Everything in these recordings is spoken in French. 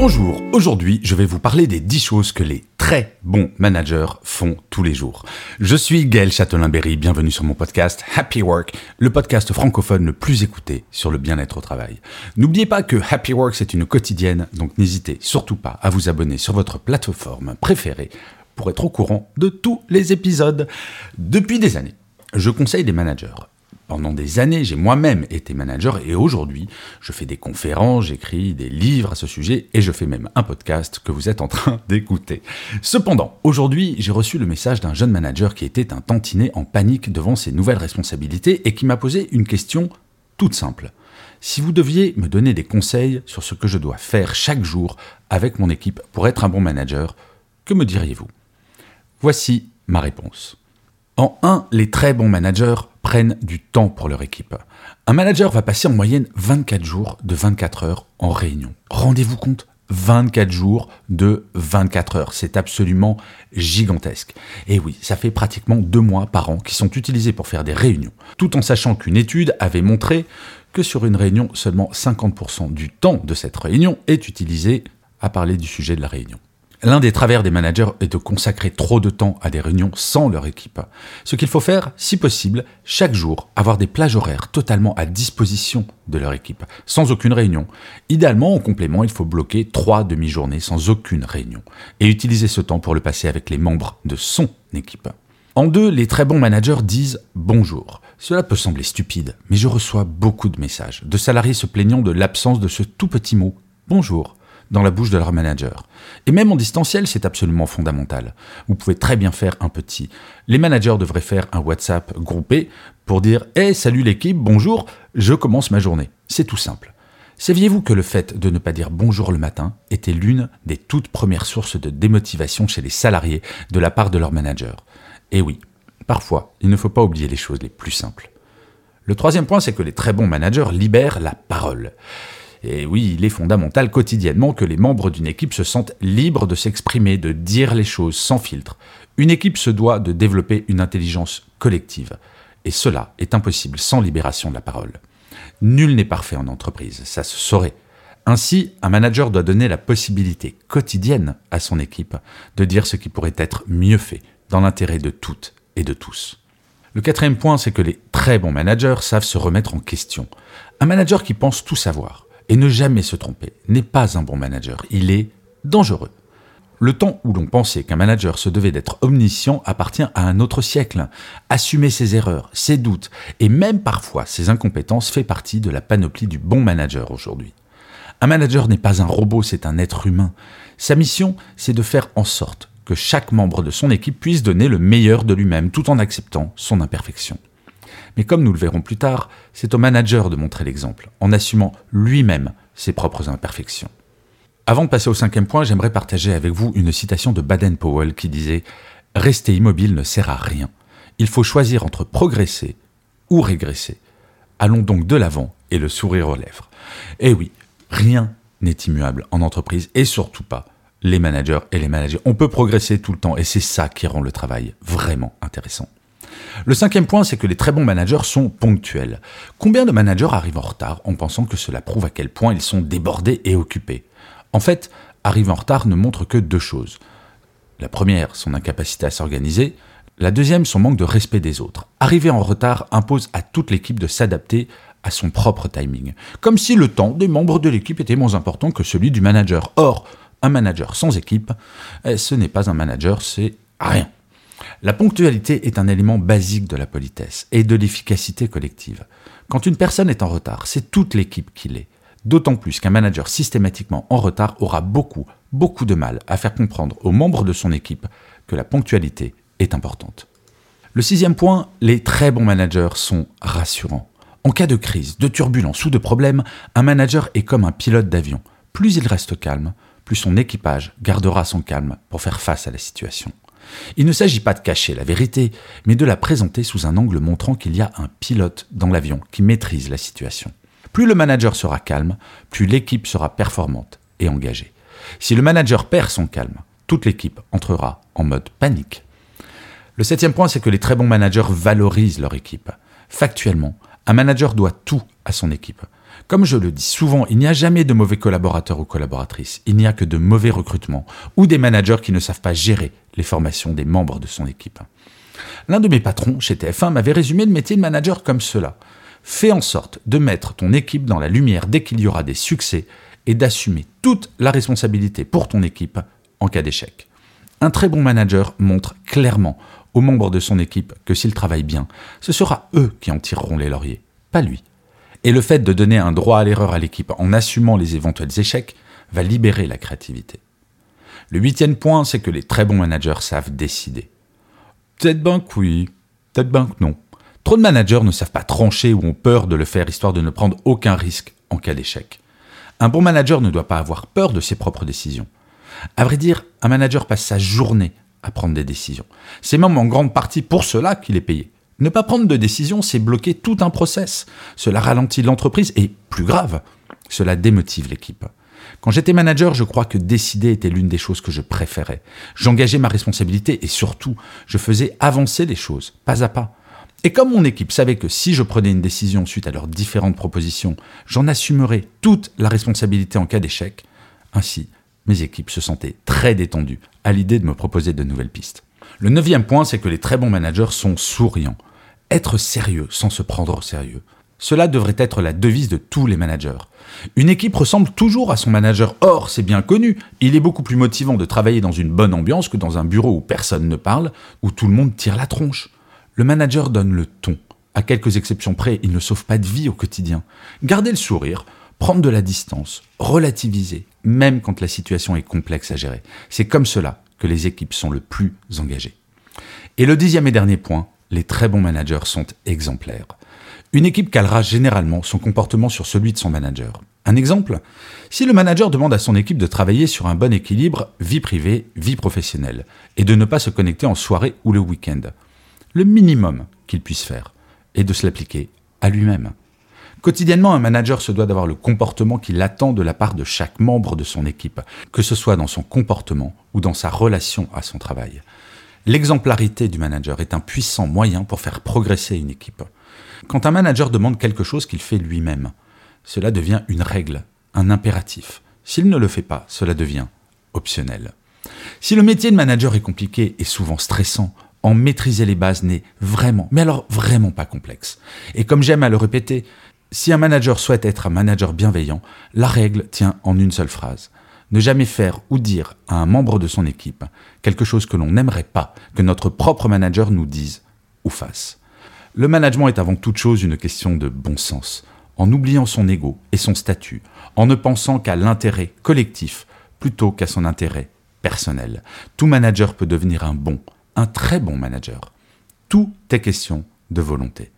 Bonjour, aujourd'hui je vais vous parler des 10 choses que les très bons managers font tous les jours. Je suis Gaël Châtelain-Berry, bienvenue sur mon podcast Happy Work, le podcast francophone le plus écouté sur le bien-être au travail. N'oubliez pas que Happy Work c'est une quotidienne, donc n'hésitez surtout pas à vous abonner sur votre plateforme préférée pour être au courant de tous les épisodes. Depuis des années, je conseille des managers. Pendant des années, j'ai moi-même été manager et aujourd'hui, je fais des conférences, j'écris des livres à ce sujet et je fais même un podcast que vous êtes en train d'écouter. Cependant, aujourd'hui, j'ai reçu le message d'un jeune manager qui était un tantinet en panique devant ses nouvelles responsabilités et qui m'a posé une question toute simple. Si vous deviez me donner des conseils sur ce que je dois faire chaque jour avec mon équipe pour être un bon manager, que me diriez-vous? Voici ma réponse. En 1, les très bons managers prennent du temps pour leur équipe. Un manager va passer en moyenne 24 jours de 24 heures en réunion. Rendez-vous compte 24 jours de 24 heures. C'est absolument gigantesque. Et oui, ça fait pratiquement deux mois par an qui sont utilisés pour faire des réunions. Tout en sachant qu'une étude avait montré que sur une réunion, seulement 50% du temps de cette réunion est utilisé à parler du sujet de la réunion. L'un des travers des managers est de consacrer trop de temps à des réunions sans leur équipe. Ce qu'il faut faire, si possible, chaque jour, avoir des plages horaires totalement à disposition de leur équipe, sans aucune réunion. Idéalement, en complément, il faut bloquer trois demi-journées sans aucune réunion, et utiliser ce temps pour le passer avec les membres de son équipe. En deux, les très bons managers disent bonjour. Cela peut sembler stupide, mais je reçois beaucoup de messages de salariés se plaignant de l'absence de ce tout petit mot bonjour dans la bouche de leur manager. Et même en distanciel, c'est absolument fondamental. Vous pouvez très bien faire un petit. Les managers devraient faire un WhatsApp groupé pour dire Hey, salut l'équipe, bonjour, je commence ma journée. C'est tout simple. Saviez-vous que le fait de ne pas dire bonjour le matin était l'une des toutes premières sources de démotivation chez les salariés de la part de leur manager Et oui, parfois, il ne faut pas oublier les choses les plus simples. Le troisième point, c'est que les très bons managers libèrent la parole. Et oui, il est fondamental quotidiennement que les membres d'une équipe se sentent libres de s'exprimer, de dire les choses sans filtre. Une équipe se doit de développer une intelligence collective. Et cela est impossible sans libération de la parole. Nul n'est parfait en entreprise, ça se saurait. Ainsi, un manager doit donner la possibilité quotidienne à son équipe de dire ce qui pourrait être mieux fait, dans l'intérêt de toutes et de tous. Le quatrième point, c'est que les très bons managers savent se remettre en question. Un manager qui pense tout savoir, et ne jamais se tromper n'est pas un bon manager, il est dangereux. Le temps où l'on pensait qu'un manager se devait d'être omniscient appartient à un autre siècle. Assumer ses erreurs, ses doutes et même parfois ses incompétences fait partie de la panoplie du bon manager aujourd'hui. Un manager n'est pas un robot, c'est un être humain. Sa mission, c'est de faire en sorte que chaque membre de son équipe puisse donner le meilleur de lui-même tout en acceptant son imperfection. Mais comme nous le verrons plus tard, c'est au manager de montrer l'exemple, en assumant lui-même ses propres imperfections. Avant de passer au cinquième point, j'aimerais partager avec vous une citation de Baden-Powell qui disait ⁇ Rester immobile ne sert à rien. Il faut choisir entre progresser ou régresser. Allons donc de l'avant et le sourire aux lèvres. Eh oui, rien n'est immuable en entreprise et surtout pas les managers et les managers. On peut progresser tout le temps et c'est ça qui rend le travail vraiment intéressant. Le cinquième point, c'est que les très bons managers sont ponctuels. Combien de managers arrivent en retard en pensant que cela prouve à quel point ils sont débordés et occupés? En fait, arriver en retard ne montre que deux choses. La première, son incapacité à s'organiser. La deuxième, son manque de respect des autres. Arriver en retard impose à toute l'équipe de s'adapter à son propre timing. Comme si le temps des membres de l'équipe était moins important que celui du manager. Or, un manager sans équipe, eh, ce n'est pas un manager, c'est rien. La ponctualité est un élément basique de la politesse et de l'efficacité collective. Quand une personne est en retard, c'est toute l'équipe qui l'est. D'autant plus qu'un manager systématiquement en retard aura beaucoup, beaucoup de mal à faire comprendre aux membres de son équipe que la ponctualité est importante. Le sixième point, les très bons managers sont rassurants. En cas de crise, de turbulence ou de problème, un manager est comme un pilote d'avion. Plus il reste calme, plus son équipage gardera son calme pour faire face à la situation. Il ne s'agit pas de cacher la vérité, mais de la présenter sous un angle montrant qu'il y a un pilote dans l'avion qui maîtrise la situation. Plus le manager sera calme, plus l'équipe sera performante et engagée. Si le manager perd son calme, toute l'équipe entrera en mode panique. Le septième point, c'est que les très bons managers valorisent leur équipe. Factuellement, un manager doit tout à son équipe. Comme je le dis souvent, il n'y a jamais de mauvais collaborateurs ou collaboratrices, il n'y a que de mauvais recrutements ou des managers qui ne savent pas gérer les formations des membres de son équipe. L'un de mes patrons chez TF1 m'avait résumé le métier de manager comme cela. Fais en sorte de mettre ton équipe dans la lumière dès qu'il y aura des succès et d'assumer toute la responsabilité pour ton équipe en cas d'échec. Un très bon manager montre clairement aux membres de son équipe que s'ils travaillent bien, ce sera eux qui en tireront les lauriers, pas lui. Et le fait de donner un droit à l'erreur à l'équipe en assumant les éventuels échecs va libérer la créativité. Le huitième point, c'est que les très bons managers savent décider. Peut-être bien que oui, peut-être bien que non. Trop de managers ne savent pas trancher ou ont peur de le faire histoire de ne prendre aucun risque en cas d'échec. Un bon manager ne doit pas avoir peur de ses propres décisions. À vrai dire, un manager passe sa journée à prendre des décisions. C'est même en grande partie pour cela qu'il est payé. Ne pas prendre de décision, c'est bloquer tout un process. Cela ralentit l'entreprise et, plus grave, cela démotive l'équipe. Quand j'étais manager, je crois que décider était l'une des choses que je préférais. J'engageais ma responsabilité et surtout, je faisais avancer les choses, pas à pas. Et comme mon équipe savait que si je prenais une décision suite à leurs différentes propositions, j'en assumerais toute la responsabilité en cas d'échec, ainsi, mes équipes se sentaient très détendues à l'idée de me proposer de nouvelles pistes. Le neuvième point, c'est que les très bons managers sont souriants. Être sérieux sans se prendre au sérieux. Cela devrait être la devise de tous les managers. Une équipe ressemble toujours à son manager. Or, c'est bien connu, il est beaucoup plus motivant de travailler dans une bonne ambiance que dans un bureau où personne ne parle, où tout le monde tire la tronche. Le manager donne le ton. À quelques exceptions près, il ne sauve pas de vie au quotidien. Gardez le sourire, prendre de la distance, relativiser, même quand la situation est complexe à gérer. C'est comme cela que les équipes sont le plus engagées. Et le dixième et dernier point, les très bons managers sont exemplaires. Une équipe calera généralement son comportement sur celui de son manager. Un exemple Si le manager demande à son équipe de travailler sur un bon équilibre vie privée, vie professionnelle, et de ne pas se connecter en soirée ou le week-end, le minimum qu'il puisse faire est de se l'appliquer à lui-même. Quotidiennement, un manager se doit d'avoir le comportement qu'il attend de la part de chaque membre de son équipe, que ce soit dans son comportement ou dans sa relation à son travail. L'exemplarité du manager est un puissant moyen pour faire progresser une équipe. Quand un manager demande quelque chose qu'il fait lui-même, cela devient une règle, un impératif. S'il ne le fait pas, cela devient optionnel. Si le métier de manager est compliqué et souvent stressant, en maîtriser les bases n'est vraiment, mais alors vraiment pas complexe. Et comme j'aime à le répéter, si un manager souhaite être un manager bienveillant, la règle tient en une seule phrase ne jamais faire ou dire à un membre de son équipe quelque chose que l'on n'aimerait pas que notre propre manager nous dise ou fasse. Le management est avant toute chose une question de bon sens, en oubliant son ego et son statut, en ne pensant qu'à l'intérêt collectif plutôt qu'à son intérêt personnel. Tout manager peut devenir un bon, un très bon manager. Tout est question de volonté.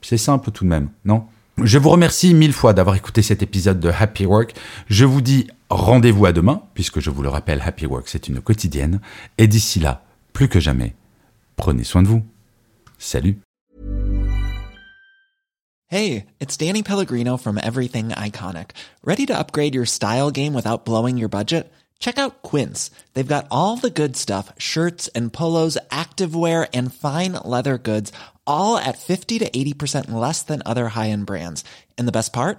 C'est simple tout de même, non? Je vous remercie mille fois d'avoir écouté cet épisode de Happy Work. Je vous dis rendez-vous à demain, puisque je vous le rappelle, Happy Work, c'est une quotidienne. Et d'ici là, plus que jamais, prenez soin de vous. Salut. Hey, it's Danny Pellegrino from Everything Iconic. Ready to upgrade your style game without blowing your budget? Check out Quince. They've got all the good stuff, shirts and polos, activewear and fine leather goods all at 50 to 80% less than other high-end brands. And the best part?